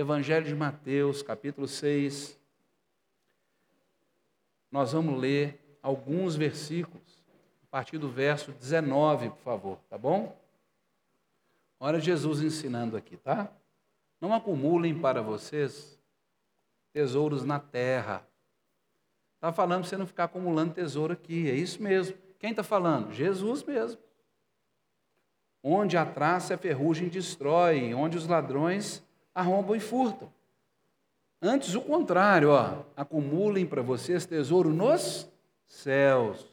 Evangelho de Mateus, capítulo 6. Nós vamos ler alguns versículos, a partir do verso 19, por favor, tá bom? Olha Jesus ensinando aqui, tá? Não acumulem para vocês tesouros na terra. Está falando para você não ficar acumulando tesouro aqui, é isso mesmo. Quem está falando? Jesus mesmo. Onde a traça e a ferrugem destrói, onde os ladrões arrombam e furtam. Antes, o contrário, ó, acumulem para vocês tesouro nos céus,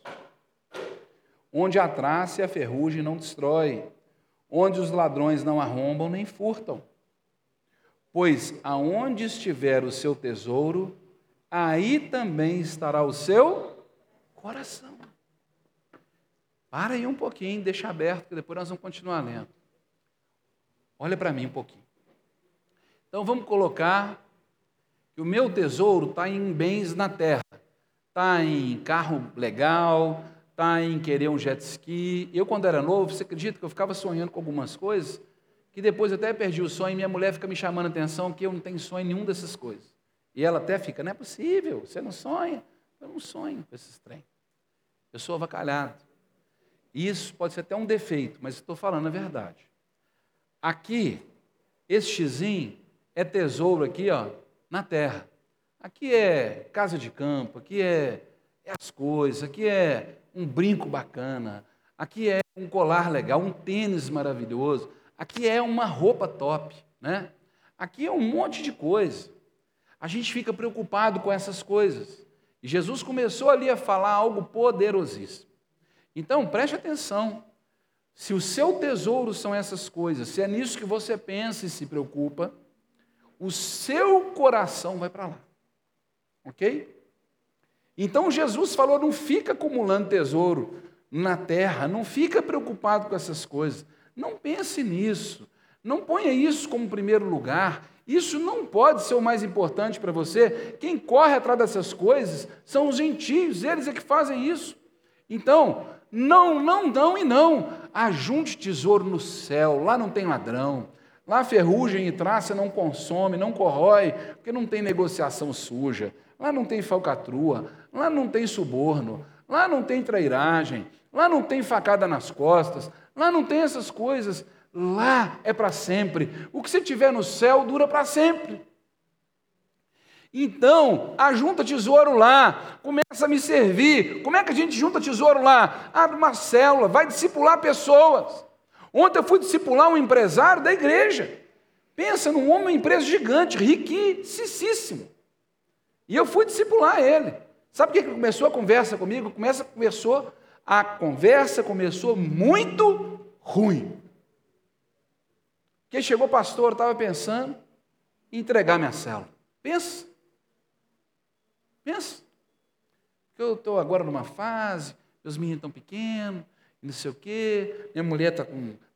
onde a traça e a ferrugem não destrói, onde os ladrões não arrombam nem furtam. Pois aonde estiver o seu tesouro, aí também estará o seu coração. Para aí um pouquinho, deixa aberto, que depois nós vamos continuar lendo. Olha para mim um pouquinho. Então vamos colocar que o meu tesouro está em bens na terra, está em carro legal, está em querer um jet ski. Eu, quando era novo, você acredita que eu ficava sonhando com algumas coisas, que depois até perdi o sonho e minha mulher fica me chamando a atenção que eu não tenho sonho nenhum dessas coisas. E ela até fica, não é possível, você não sonha. Eu não sonho com esses trem. Eu sou avacalhado. Isso pode ser até um defeito, mas estou falando a verdade. Aqui, esse xizinho é tesouro aqui, ó, na terra. Aqui é casa de campo, aqui é, é as coisas, aqui é um brinco bacana, aqui é um colar legal, um tênis maravilhoso, aqui é uma roupa top, né? Aqui é um monte de coisa. A gente fica preocupado com essas coisas. E Jesus começou ali a falar algo poderosíssimo. Então, preste atenção. Se o seu tesouro são essas coisas, se é nisso que você pensa e se preocupa, o seu coração vai para lá. Ok? Então Jesus falou: não fica acumulando tesouro na terra, não fica preocupado com essas coisas, não pense nisso, não ponha isso como primeiro lugar. Isso não pode ser o mais importante para você. Quem corre atrás dessas coisas são os gentios, eles é que fazem isso. Então, não, não, não e não. Ajunte tesouro no céu, lá não tem ladrão, Lá ferrugem e traça não consome, não corrói, porque não tem negociação suja. Lá não tem falcatrua, lá não tem suborno, lá não tem trairagem, lá não tem facada nas costas, lá não tem essas coisas. Lá é para sempre. O que você tiver no céu dura para sempre. Então, ajunta tesouro lá, começa a me servir. Como é que a gente junta tesouro lá? Abre uma célula, vai discipular pessoas. Ontem eu fui discipular um empresário da igreja. Pensa num homem, uma empresa gigante, riquíssimo. E eu fui discipular ele. Sabe o que começou a conversa comigo? Começa, começou, a conversa começou muito ruim. Porque chegou o pastor, estava pensando em entregar minha célula. Pensa. Pensa. Eu estou agora numa fase, meus meninos estão pequenos, não sei o quê, minha mulher está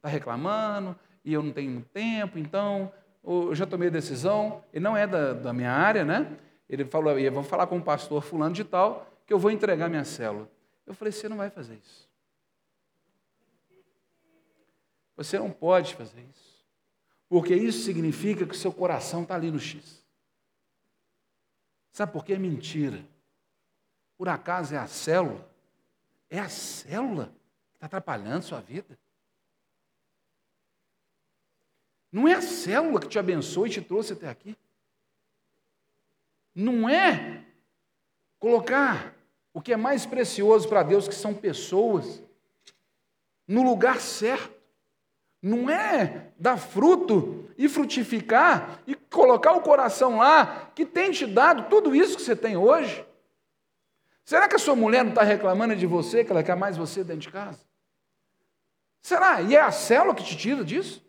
tá reclamando, e eu não tenho tempo, então eu já tomei a decisão, e não é da, da minha área, né? Ele falou, eu vou falar com o pastor fulano de tal, que eu vou entregar minha célula. Eu falei, você não vai fazer isso. Você não pode fazer isso. Porque isso significa que o seu coração está ali no X. Sabe por que é mentira? Por acaso é a célula? É a célula Está atrapalhando sua vida? Não é a célula que te abençoou e te trouxe até aqui. Não é colocar o que é mais precioso para Deus, que são pessoas, no lugar certo. Não é dar fruto e frutificar e colocar o coração lá, que tem te dado tudo isso que você tem hoje. Será que a sua mulher não está reclamando de você, que ela quer mais você dentro de casa? Será? E é a célula que te tira disso?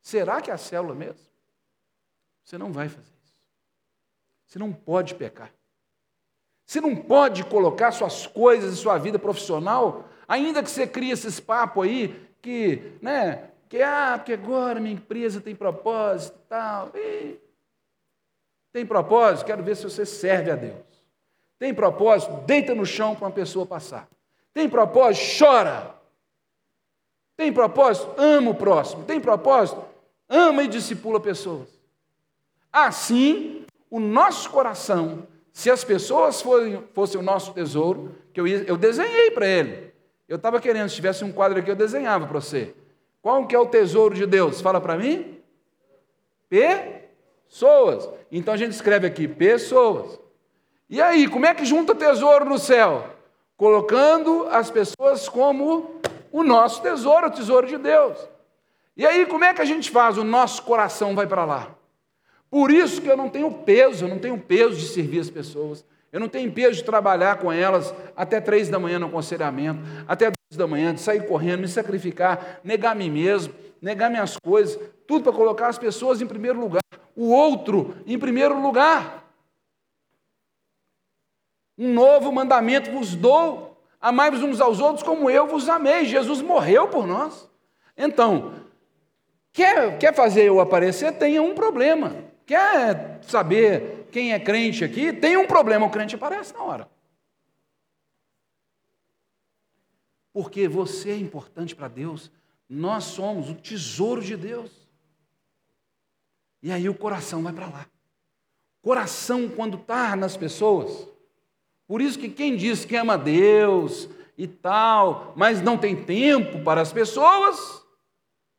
Será que é a célula mesmo? Você não vai fazer isso. Você não pode pecar. Você não pode colocar suas coisas e sua vida profissional, ainda que você crie esses papos aí, que, né, que, ah, porque agora minha empresa tem propósito e tal. E, tem propósito? Quero ver se você serve a Deus. Tem propósito? Deita no chão para uma pessoa passar. Tem propósito? Chora. Tem propósito? Ama o próximo. Tem propósito? Ama e discipula pessoas. Assim, o nosso coração, se as pessoas fossem, fossem o nosso tesouro, que eu, eu desenhei para ele. Eu estava querendo, se tivesse um quadro aqui, eu desenhava para você. Qual que é o tesouro de Deus? Fala para mim. Pessoas. Então a gente escreve aqui, pessoas. E aí, como é que junta tesouro no céu? Colocando as pessoas como o nosso tesouro, o tesouro de Deus. E aí, como é que a gente faz? O nosso coração vai para lá. Por isso que eu não tenho peso, eu não tenho peso de servir as pessoas. Eu não tenho peso de trabalhar com elas até três da manhã no aconselhamento, até duas da manhã, de sair correndo, me sacrificar, negar a mim mesmo, negar minhas coisas, tudo para colocar as pessoas em primeiro lugar, o outro em primeiro lugar. Um novo mandamento vos dou, amai-vos uns aos outros como eu vos amei. Jesus morreu por nós. Então, quer, quer fazer eu aparecer? Tenha um problema. Quer saber quem é crente aqui? Tem um problema, o crente aparece na hora. Porque você é importante para Deus, nós somos o tesouro de Deus. E aí o coração vai para lá. Coração, quando está nas pessoas, por isso que quem diz que ama Deus e tal, mas não tem tempo para as pessoas,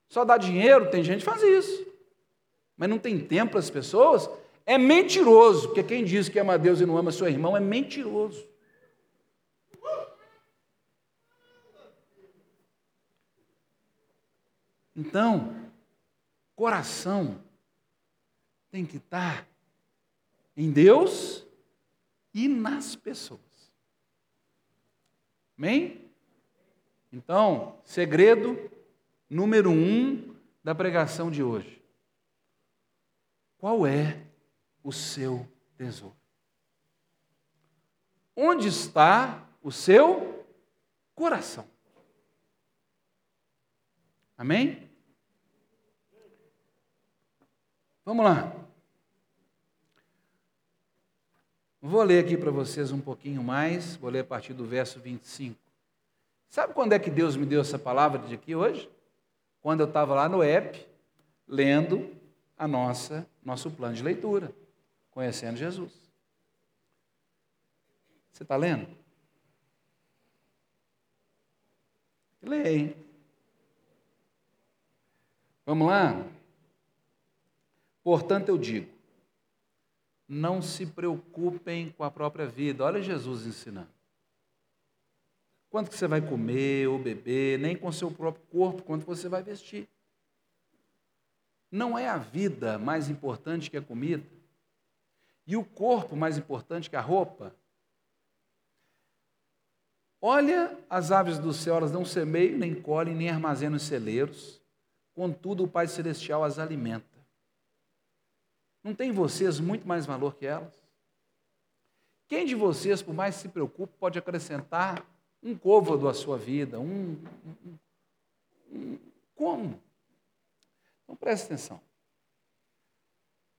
só dá dinheiro, tem gente que faz isso, mas não tem tempo para as pessoas, é mentiroso, porque quem diz que ama Deus e não ama seu irmão é mentiroso. Então, coração tem que estar em Deus e nas pessoas. Amém? Então, segredo número um da pregação de hoje. Qual é o seu tesouro? Onde está o seu coração? Amém? Vamos lá. Vou ler aqui para vocês um pouquinho mais, vou ler a partir do verso 25. Sabe quando é que Deus me deu essa palavra de aqui hoje? Quando eu estava lá no EP, lendo a nossa nosso plano de leitura, conhecendo Jesus. Você está lendo? Leia, Vamos lá? Portanto, eu digo: não se preocupem com a própria vida. Olha Jesus ensinando. Quanto que você vai comer ou beber, nem com seu próprio corpo, quanto você vai vestir. Não é a vida mais importante que a comida? E o corpo mais importante que a roupa? Olha as aves do céu, elas não semeiam, nem colhem, nem armazenam em celeiros, contudo o Pai Celestial as alimenta. Não tem vocês muito mais valor que elas? Quem de vocês, por mais se preocupe, pode acrescentar um côvado à sua vida? Um, um, um, como? Então preste atenção.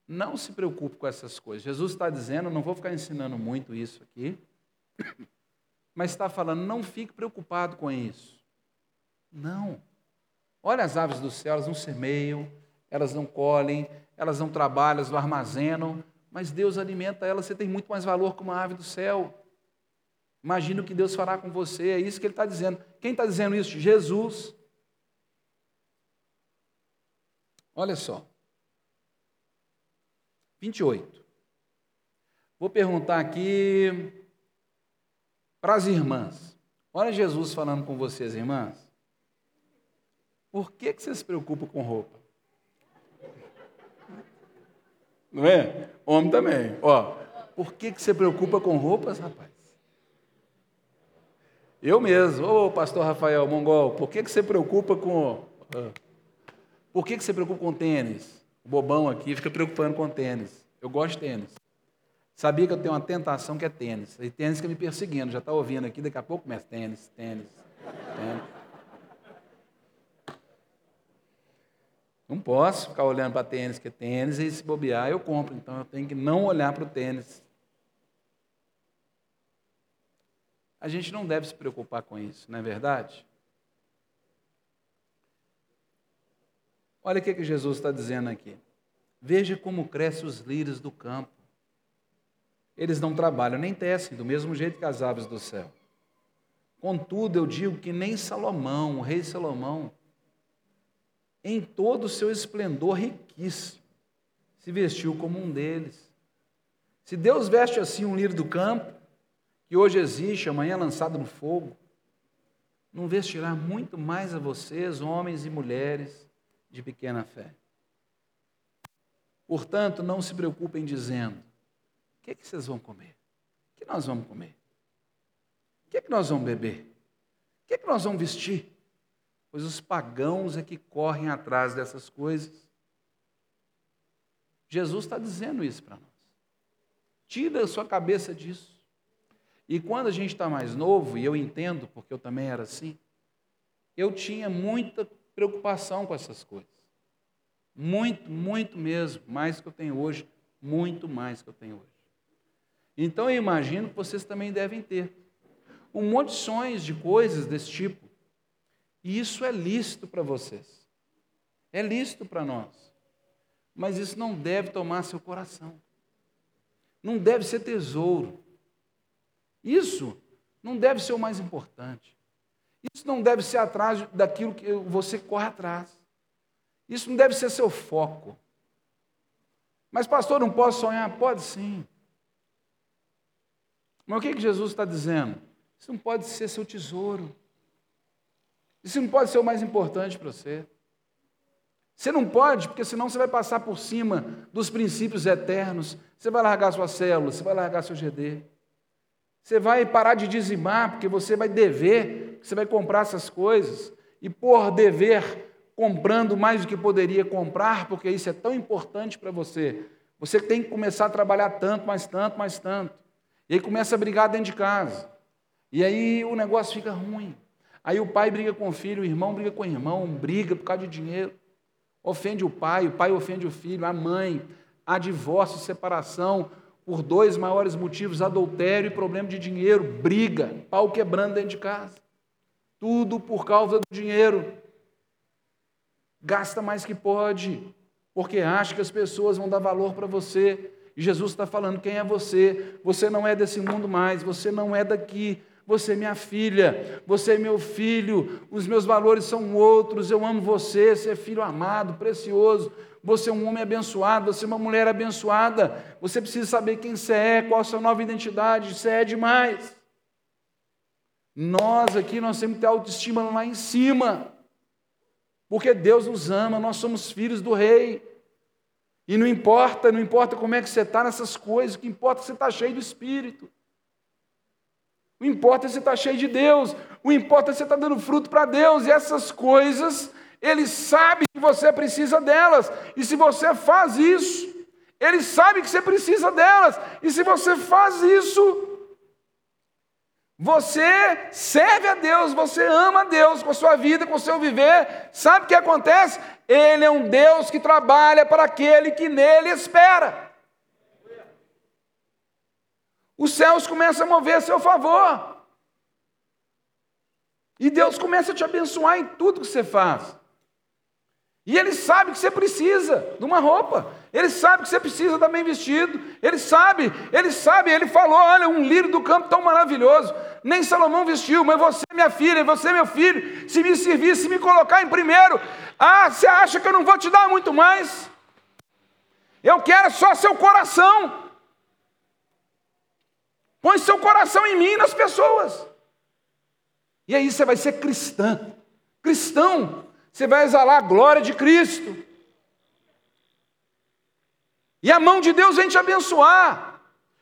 Não se preocupe com essas coisas. Jesus está dizendo, não vou ficar ensinando muito isso aqui, mas está falando, não fique preocupado com isso. Não. Olha as aves do céu, elas não semeiam, elas não colhem, elas não trabalham, elas não armazenam, mas Deus alimenta elas, você tem muito mais valor que uma ave do céu. Imagina o que Deus fará com você, é isso que Ele está dizendo. Quem está dizendo isso? Jesus. Olha só. 28. Vou perguntar aqui para as irmãs. Olha Jesus falando com vocês, irmãs. Por que, que você se preocupa com roupa? Não é? Homem também. Ó, por que, que você preocupa com roupas, rapaz? Eu mesmo, ô pastor Rafael Mongol, por que, que você preocupa com. Por que, que você preocupa com tênis? O bobão aqui fica preocupando com tênis. Eu gosto de tênis. Sabia que eu tenho uma tentação que é tênis. E tênis que me perseguindo, já está ouvindo aqui, daqui a pouco começa tênis, tênis, tênis. Não posso ficar olhando para tênis, que é tênis, e se bobear, eu compro. Então eu tenho que não olhar para o tênis. A gente não deve se preocupar com isso, não é verdade? Olha o que, que Jesus está dizendo aqui. Veja como crescem os lírios do campo. Eles não trabalham nem tecem, do mesmo jeito que as aves do céu. Contudo, eu digo que nem Salomão, o rei Salomão, em todo o seu esplendor riquíssimo, se vestiu como um deles. Se Deus veste assim um lírio do campo, que hoje existe, amanhã lançado no fogo, não vestirá muito mais a vocês, homens e mulheres de pequena fé. Portanto, não se preocupem dizendo: o que, é que vocês vão comer? O que nós vamos comer? O que é que nós vamos beber? O que é que nós vamos vestir? Pois os pagãos é que correm atrás dessas coisas. Jesus está dizendo isso para nós. Tira a sua cabeça disso. E quando a gente está mais novo, e eu entendo, porque eu também era assim, eu tinha muita preocupação com essas coisas. Muito, muito mesmo, mais que eu tenho hoje, muito mais que eu tenho hoje. Então eu imagino que vocês também devem ter um monte de sonhos de coisas desse tipo. E isso é lícito para vocês. É lícito para nós. Mas isso não deve tomar seu coração. Não deve ser tesouro. Isso não deve ser o mais importante. Isso não deve ser atrás daquilo que você corre atrás. Isso não deve ser seu foco. Mas, pastor, não posso sonhar? Pode sim. Mas o que, que Jesus está dizendo? Isso não pode ser seu tesouro. Isso não pode ser o mais importante para você. Você não pode, porque senão você vai passar por cima dos princípios eternos. Você vai largar sua célula, você vai largar seu GD. Você vai parar de dizimar, porque você vai dever, você vai comprar essas coisas. E por dever, comprando mais do que poderia comprar, porque isso é tão importante para você. Você tem que começar a trabalhar tanto, mais tanto, mais tanto. E aí começa a brigar dentro de casa. E aí o negócio fica ruim. Aí o pai briga com o filho, o irmão briga com o irmão, briga por causa de dinheiro. Ofende o pai, o pai ofende o filho, a mãe. Há divórcio, separação, por dois maiores motivos: adultério e problema de dinheiro, briga, pau quebrando dentro de casa. Tudo por causa do dinheiro. Gasta mais que pode, porque acha que as pessoas vão dar valor para você. E Jesus está falando: quem é você? Você não é desse mundo mais, você não é daqui. Você é minha filha, você é meu filho, os meus valores são outros, eu amo você, você é filho amado, precioso, você é um homem abençoado, você é uma mulher abençoada. Você precisa saber quem você é, qual a sua nova identidade. Você é demais. Nós aqui, nós temos que ter autoestima lá em cima. Porque Deus nos ama, nós somos filhos do rei. E não importa, não importa como é que você está nessas coisas, o que importa é que você está cheio do Espírito. O importa é você está cheio de Deus. O importa é você está dando fruto para Deus. E essas coisas ele sabe que você precisa delas. E se você faz isso, ele sabe que você precisa delas. E se você faz isso, você serve a Deus, você ama a Deus com a sua vida, com o seu viver. Sabe o que acontece? Ele é um Deus que trabalha para aquele que nele espera. Os céus começam a mover a seu favor. E Deus começa a te abençoar em tudo que você faz. E ele sabe que você precisa de uma roupa. Ele sabe que você precisa estar bem vestido. Ele sabe, ele sabe, ele falou: olha, um lírio do campo tão maravilhoso. Nem Salomão vestiu, mas você, minha filha, você, meu filho, se me servir, se me colocar em primeiro, ah, você acha que eu não vou te dar muito mais? Eu quero só seu coração. Põe seu coração em mim e nas pessoas. E aí você vai ser cristã. Cristão você vai exalar a glória de Cristo. E a mão de Deus vem te abençoar.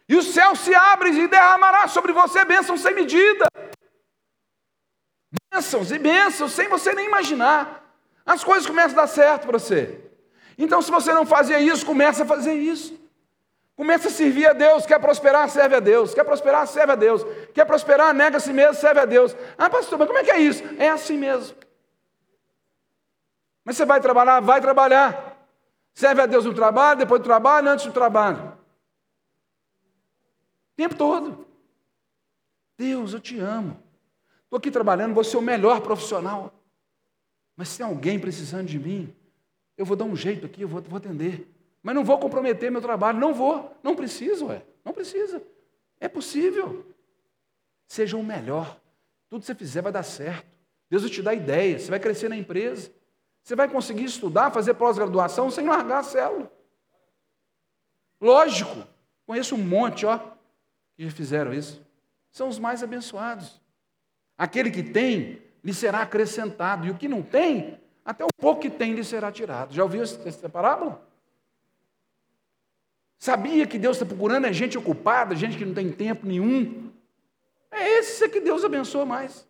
E o céu se abre e derramará sobre você bênçãos sem medida. Bênçãos e bênçãos sem você nem imaginar. As coisas começam a dar certo para você. Então, se você não fazia isso, começa a fazer isso. Começa a servir a Deus. Quer prosperar, serve a Deus. Quer prosperar, serve a Deus. Quer prosperar, nega a si mesmo, serve a Deus. Ah, pastor, mas como é que é isso? É assim mesmo. Mas você vai trabalhar? Vai trabalhar. Serve a Deus no trabalho, depois do trabalho, antes do trabalho. O tempo todo. Deus, eu te amo. Estou aqui trabalhando, vou ser o melhor profissional. Mas se tem alguém precisando de mim, eu vou dar um jeito aqui, eu vou, vou atender. Mas não vou comprometer meu trabalho. Não vou. Não preciso, ué. Não precisa. É possível. Seja o melhor. Tudo que você fizer vai dar certo. Deus vai te dar ideias. Você vai crescer na empresa. Você vai conseguir estudar, fazer pós-graduação sem largar a célula. Lógico. Conheço um monte, ó, que fizeram isso. São os mais abençoados. Aquele que tem, lhe será acrescentado. E o que não tem, até o pouco que tem lhe será tirado. Já ouviu essa parábola? Sabia que Deus está procurando é gente ocupada, gente que não tem tempo nenhum. É esse que Deus abençoa mais.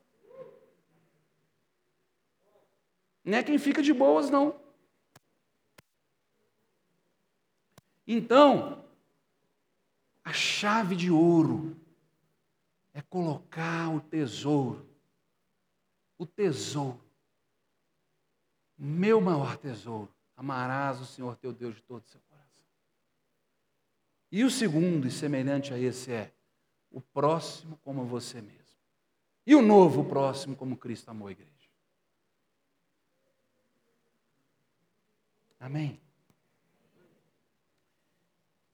Não é quem fica de boas, não. Então, a chave de ouro é colocar o tesouro, o tesouro, meu maior tesouro, amarás o Senhor teu Deus de todo o seu. E o segundo, e semelhante a esse, é o próximo como você mesmo. E o novo, próximo como Cristo amou a igreja. Amém?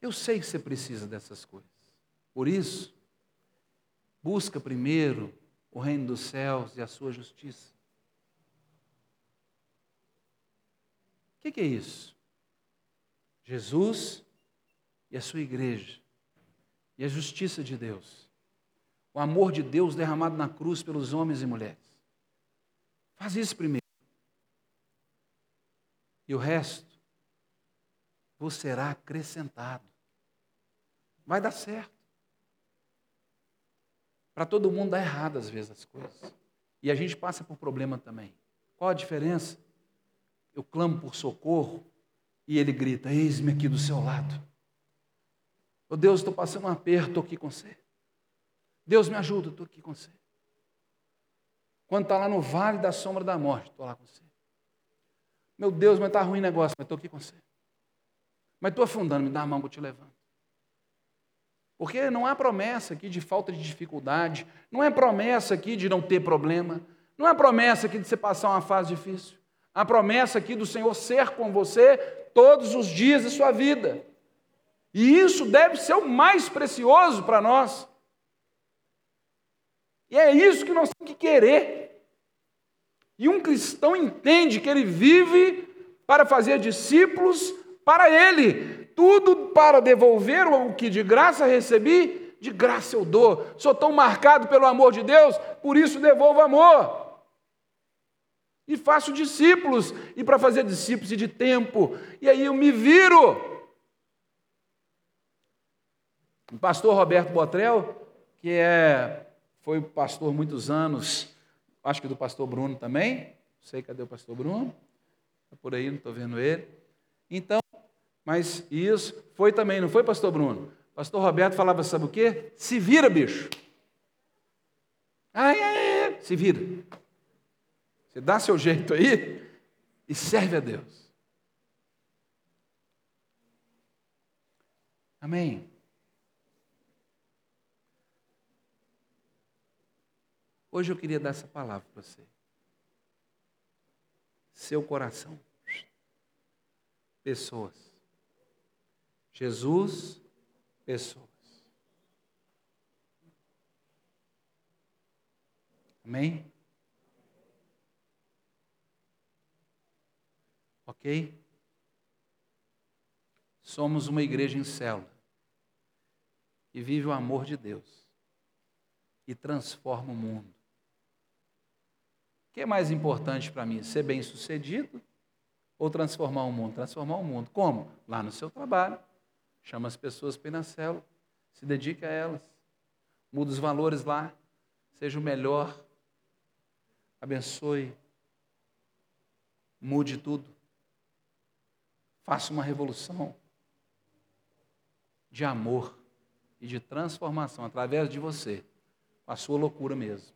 Eu sei que você precisa dessas coisas. Por isso, busca primeiro o reino dos céus e a sua justiça. O que é isso? Jesus e a sua igreja, e a justiça de Deus, o amor de Deus derramado na cruz pelos homens e mulheres. Faz isso primeiro. E o resto vos será acrescentado. Vai dar certo. Para todo mundo dá errado às vezes as coisas. E a gente passa por problema também. Qual a diferença? Eu clamo por socorro e ele grita: Eis-me aqui do seu lado. Oh Deus, estou passando um aperto, estou aqui com você. Deus me ajuda, estou aqui com você. Quando está lá no vale da sombra da morte, estou lá com você. Meu Deus, mas está ruim o negócio, mas estou aqui com você. Mas estou afundando, me dá a mão que eu te levanto. Porque não há promessa aqui de falta de dificuldade, não é promessa aqui de não ter problema, não é promessa aqui de você passar uma fase difícil. Há promessa aqui do Senhor ser com você todos os dias da sua vida. E isso deve ser o mais precioso para nós. E é isso que nós temos que querer. E um cristão entende que ele vive para fazer discípulos para ele, tudo para devolver o que de graça recebi, de graça eu dou. Sou tão marcado pelo amor de Deus, por isso devolvo amor. E faço discípulos, e para fazer discípulos e de tempo, e aí eu me viro. O pastor Roberto Botrel, que é, foi pastor muitos anos, acho que do pastor Bruno também, não sei cadê o pastor Bruno, está por aí, não estou vendo ele. Então, mas isso foi também, não foi, pastor Bruno? Pastor Roberto falava, sabe o quê? Se vira, bicho. Ai, ai, ai, se vira. Você dá seu jeito aí e serve a Deus. Amém. Hoje eu queria dar essa palavra para você. Seu coração. Pessoas. Jesus, pessoas. Amém? Ok? Somos uma igreja em célula que vive o amor de Deus e transforma o mundo. Que é mais importante para mim? Ser bem sucedido ou transformar o mundo? Transformar o mundo. Como? Lá no seu trabalho, Chama as pessoas para ir na célula. Se dedique a elas. Muda os valores lá. Seja o melhor. Abençoe. Mude tudo. Faça uma revolução de amor e de transformação através de você, a sua loucura mesmo.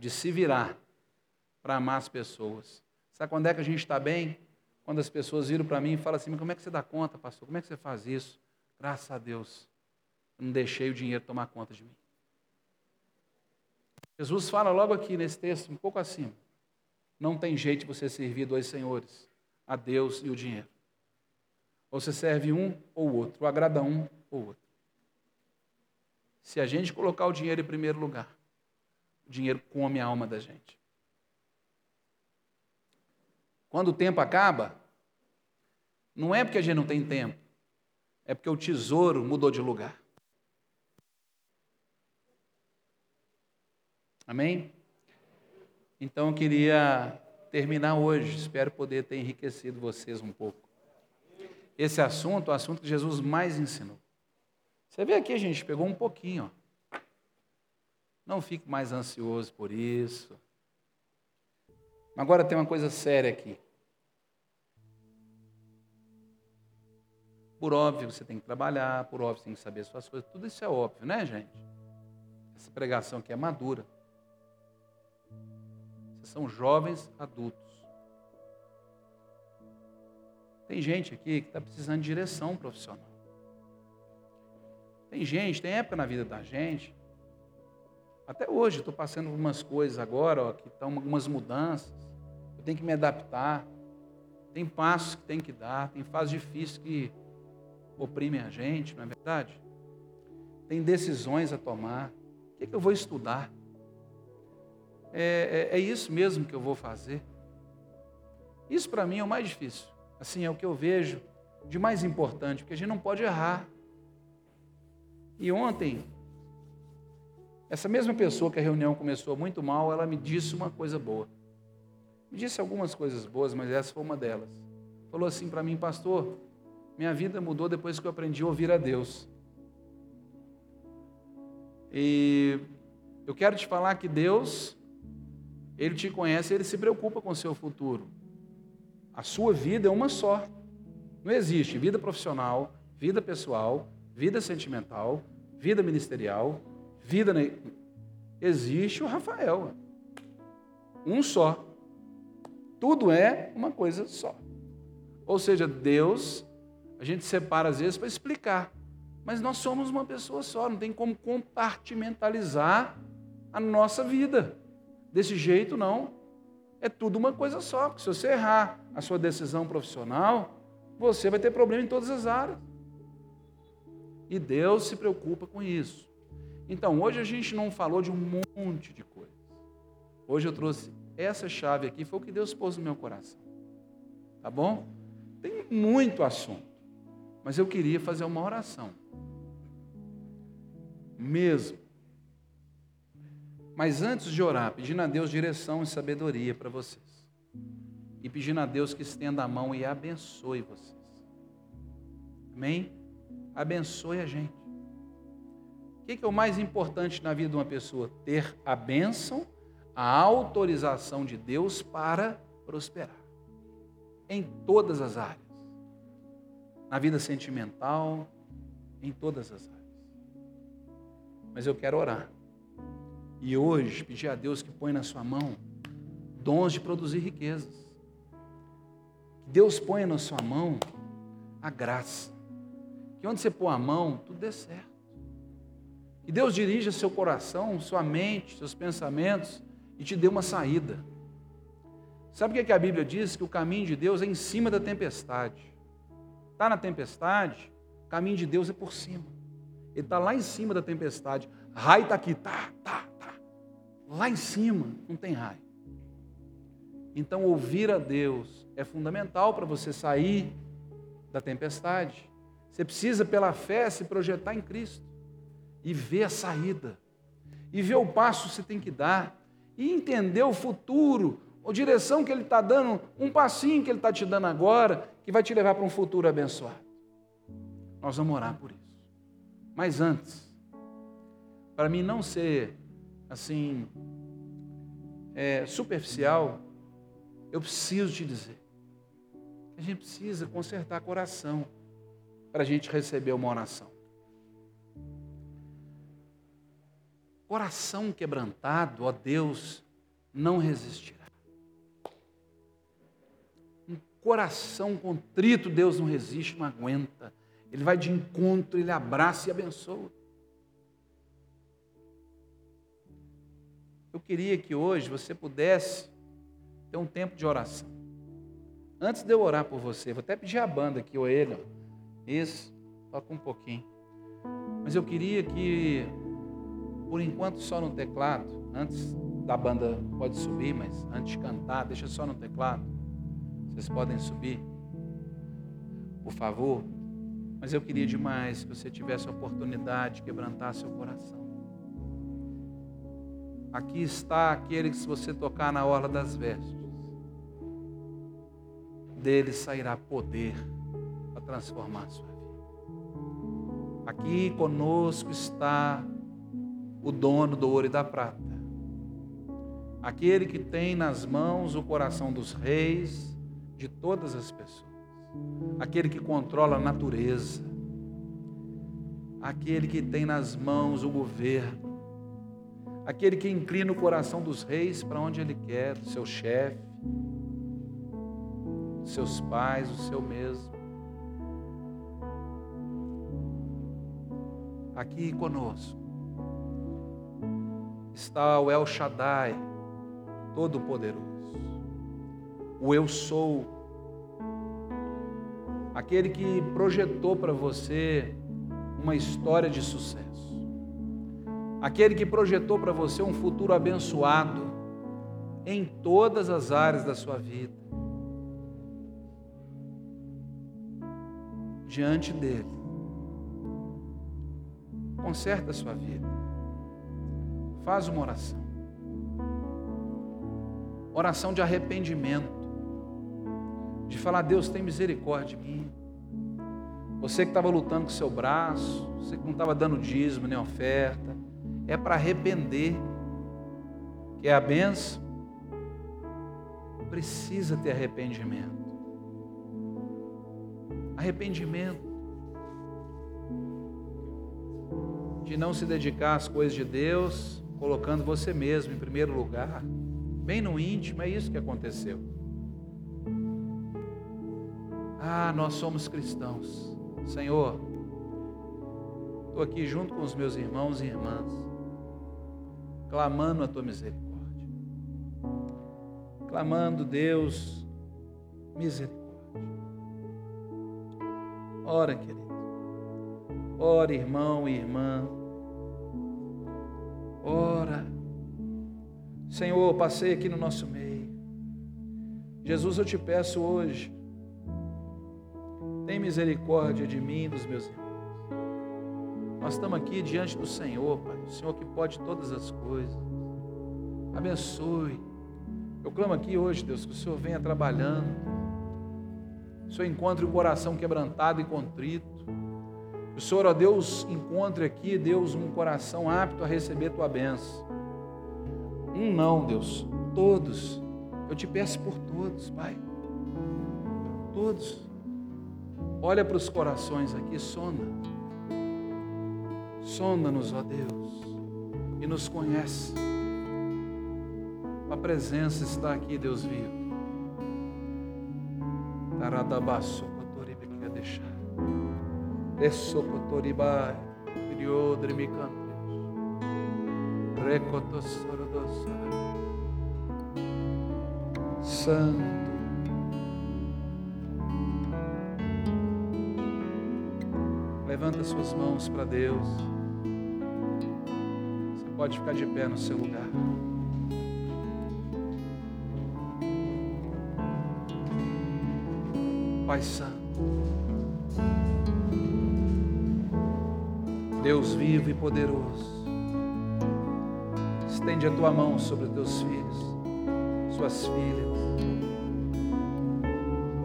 De se virar para amar as pessoas. Sabe quando é que a gente está bem? quando as pessoas viram para mim e falam assim: como é que você dá conta, pastor? Como é que você faz isso? Graças a Deus, eu não deixei o dinheiro tomar conta de mim. Jesus fala logo aqui nesse texto, um pouco acima: não tem jeito de você servir dois senhores, a Deus e o dinheiro. Ou você serve um ou outro, ou agrada um ou outro. Se a gente colocar o dinheiro em primeiro lugar, o dinheiro come a alma da gente. Quando o tempo acaba, não é porque a gente não tem tempo, é porque o tesouro mudou de lugar. Amém? Então eu queria terminar hoje, espero poder ter enriquecido vocês um pouco. Esse assunto, o assunto que Jesus mais ensinou. Você vê aqui, gente pegou um pouquinho. Ó. Não fique mais ansioso por isso. Agora tem uma coisa séria aqui. Por óbvio, você tem que trabalhar, por óbvio, você tem que saber suas coisas. Tudo isso é óbvio, né, gente? Essa pregação aqui é madura. Vocês são jovens adultos. Tem gente aqui que está precisando de direção profissional. Tem gente, tem época na vida da gente. Até hoje, estou passando por umas coisas agora, ó, que estão algumas mudanças. Eu tenho que me adaptar. Tem passos que tem que dar, tem fases difíceis que oprimem a gente, não é verdade? Tem decisões a tomar. O que, é que eu vou estudar? É, é, é isso mesmo que eu vou fazer? Isso para mim é o mais difícil. Assim, é o que eu vejo de mais importante, porque a gente não pode errar. E ontem, essa mesma pessoa que a reunião começou muito mal, ela me disse uma coisa boa. Me disse algumas coisas boas, mas essa foi uma delas. Falou assim para mim, pastor, minha vida mudou depois que eu aprendi a ouvir a Deus. E eu quero te falar que Deus, Ele te conhece, Ele se preocupa com o seu futuro. A sua vida é uma só. Não existe vida profissional, vida pessoal, vida sentimental, vida ministerial, vida. Existe o Rafael. Um só. Tudo é uma coisa só. Ou seja, Deus, a gente separa às vezes para explicar. Mas nós somos uma pessoa só, não tem como compartimentalizar a nossa vida. Desse jeito, não. É tudo uma coisa só. Porque se você errar a sua decisão profissional, você vai ter problema em todas as áreas. E Deus se preocupa com isso. Então, hoje a gente não falou de um monte de coisas. Hoje eu trouxe essa chave aqui, foi o que Deus pôs no meu coração. Tá bom? Tem muito assunto. Mas eu queria fazer uma oração. Mesmo. Mas antes de orar, pedindo a Deus direção e sabedoria para vocês. E pedindo a Deus que estenda a mão e abençoe vocês. Amém? abençoe a gente. O que é o mais importante na vida de uma pessoa? Ter a bênção, a autorização de Deus para prosperar. Em todas as áreas. Na vida sentimental, em todas as áreas. Mas eu quero orar. E hoje pedir a Deus que põe na sua mão dons de produzir riquezas. Que Deus ponha na sua mão a graça que onde você pôr a mão, tudo dê certo. Que Deus dirija seu coração, sua mente, seus pensamentos e te dê uma saída. Sabe o que, a Bíblia diz? Que o caminho de Deus é em cima da tempestade. Está na tempestade, o caminho de Deus é por cima. Ele está lá em cima da tempestade. Raio está aqui, tá, tá, tá. Lá em cima não tem raio. Então, ouvir a Deus é fundamental para você sair da tempestade. Você precisa, pela fé, se projetar em Cristo e ver a saída, e ver o passo que você tem que dar, e entender o futuro, a direção que Ele está dando, um passinho que Ele está te dando agora, que vai te levar para um futuro abençoado. Nós vamos orar por isso. Mas antes, para mim não ser assim, é, superficial, eu preciso te dizer. A gente precisa consertar coração para a gente receber uma oração. Coração quebrantado, ó Deus, não resistirá. Um coração contrito, Deus não resiste, não aguenta. Ele vai de encontro, ele abraça e abençoa. Eu queria que hoje você pudesse ter um tempo de oração. Antes de eu orar por você, vou até pedir a banda aqui, ou ele, ó, Isso, toca um pouquinho. Mas eu queria que, por enquanto, só no teclado, antes da banda pode subir, mas antes de cantar, deixa só no teclado. Vocês podem subir, por favor. Mas eu queria demais que você tivesse a oportunidade de quebrantar seu coração. Aqui está aquele que, se você tocar na orla das vestes, dele sairá poder para transformar a sua vida. Aqui conosco está o dono do ouro e da prata, aquele que tem nas mãos o coração dos reis de todas as pessoas, aquele que controla a natureza, aquele que tem nas mãos o governo, aquele que inclina o coração dos reis para onde ele quer, o seu chefe, seus pais, o seu mesmo. Aqui conosco está o El Shaddai, Todo-Poderoso, o Eu Sou, aquele que projetou para você uma história de sucesso. Aquele que projetou para você um futuro abençoado em todas as áreas da sua vida. Diante dele, conserta a sua vida, faz uma oração, oração de arrependimento, de falar: Deus, tem misericórdia de mim. Você que estava lutando com seu braço, você que não estava dando dízimo nem oferta, é para arrepender, que é a benção, precisa ter arrependimento. Arrependimento. De não se dedicar às coisas de Deus, colocando você mesmo em primeiro lugar, bem no íntimo, é isso que aconteceu. Ah, nós somos cristãos, Senhor. Estou aqui junto com os meus irmãos e irmãs clamando a tua misericórdia. Clamando, Deus, misericórdia. Ora, querido. Ora, irmão e irmã. Ora. Senhor, passei aqui no nosso meio. Jesus, eu te peço hoje. Tem misericórdia de mim e dos meus irmãos. Nós estamos aqui diante do Senhor, Pai, o Senhor que pode todas as coisas. Abençoe. Eu clamo aqui hoje, Deus, que o Senhor venha trabalhando. O Senhor encontre o coração quebrantado e contrito. O Senhor, ó Deus, encontre aqui, Deus, um coração apto a receber tua bênção. Um não, Deus, todos. Eu te peço por todos, Pai. Todos. Olha para os corações aqui, sonda. Sonda-nos, ó Deus, e nos conhece. A presença está aqui, Deus vivo. Taradabaço. Desso cotoribai, criodre me cantes. Recotossorodossa. Santo. Levanta suas mãos para Deus. Pode ficar de pé no seu lugar. Pai Santo, Deus vivo e poderoso, estende a tua mão sobre os teus filhos, suas filhas.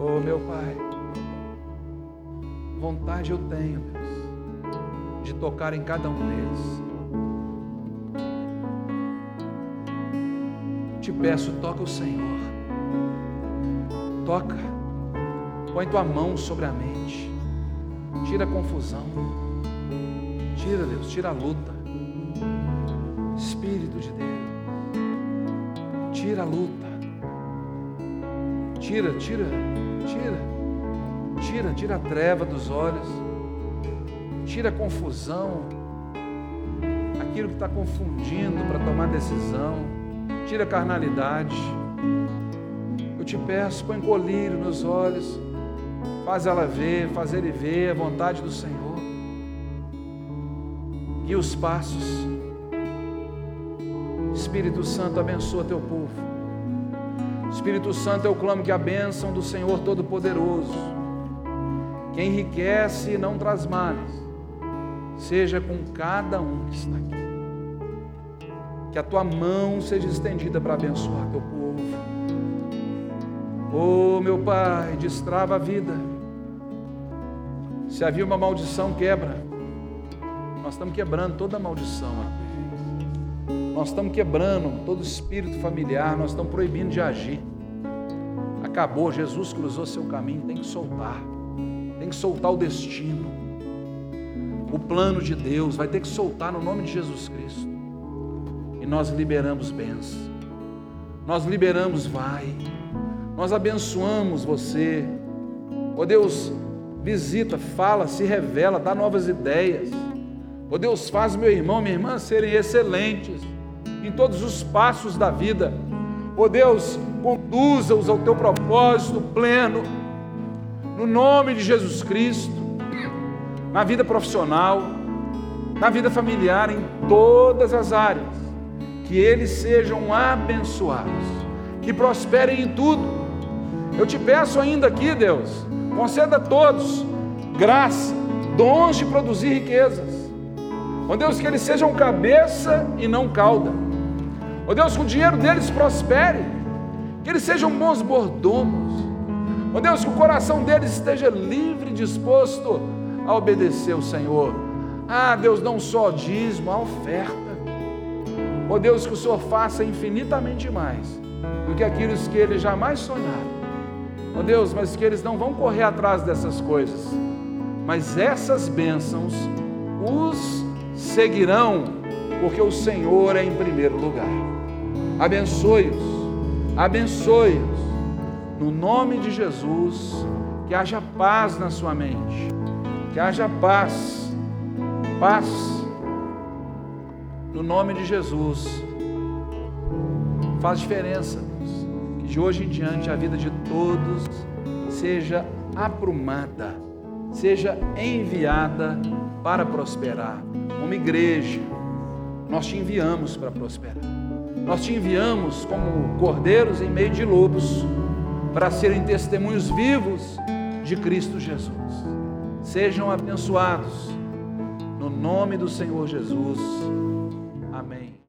Oh, meu Pai, vontade eu tenho, Deus, de tocar em cada um deles te peço, toca o Senhor. Toca. Põe tua mão sobre a mente. Tira a confusão. Tira, Deus, tira a luta. Espírito de Deus. Tira a luta. Tira, tira, tira. Tira, tira a treva dos olhos. Tira a confusão. Aquilo que está confundindo para tomar decisão tira a carnalidade. Eu te peço, põe colírio nos olhos, Faz ela ver, faz ele ver a vontade do Senhor. E os passos. Espírito Santo, abençoa teu povo. Espírito Santo, eu clamo que a bênção do Senhor Todo-Poderoso, que enriquece e não traz males, seja com cada um que está aqui. Que a tua mão seja estendida para abençoar teu povo. Oh, meu Pai, destrava a vida. Se havia uma maldição, quebra. Nós estamos quebrando toda maldição. Nós estamos quebrando todo espírito familiar, nós estamos proibindo de agir. Acabou, Jesus cruzou seu caminho, tem que soltar. Tem que soltar o destino. O plano de Deus vai ter que soltar no nome de Jesus Cristo. E nós liberamos bênção. Nós liberamos vai. Nós abençoamos você. Oh Deus, visita, fala, se revela, dá novas ideias. Oh Deus, faz meu irmão, minha irmã serem excelentes em todos os passos da vida. Oh Deus, conduza-os ao teu propósito pleno, no nome de Jesus Cristo, na vida profissional, na vida familiar, em todas as áreas que eles sejam abençoados, que prosperem em tudo. Eu te peço ainda aqui, Deus, conceda a todos graça, dons de produzir riquezas. Ó oh Deus, que eles sejam cabeça e não cauda. Ó oh Deus, que o dinheiro deles prospere, que eles sejam bons mordomos. Ó oh Deus, que o coração deles esteja livre e disposto a obedecer o Senhor. Ah, Deus, não só dízimo, a oferta. Ó Deus, que o Senhor faça infinitamente mais do que aquilo que eles jamais sonharam. Ó Deus, mas que eles não vão correr atrás dessas coisas, mas essas bênçãos os seguirão, porque o Senhor é em primeiro lugar. Abençoe-os, abençoe-os, no nome de Jesus, que haja paz na sua mente, que haja paz, paz no nome de Jesus. Faz diferença, Deus. Que de hoje em diante a vida de todos seja aprumada, seja enviada para prosperar. Como igreja, nós te enviamos para prosperar. Nós te enviamos como cordeiros em meio de lobos para serem testemunhos vivos de Cristo Jesus. Sejam abençoados no nome do Senhor Jesus.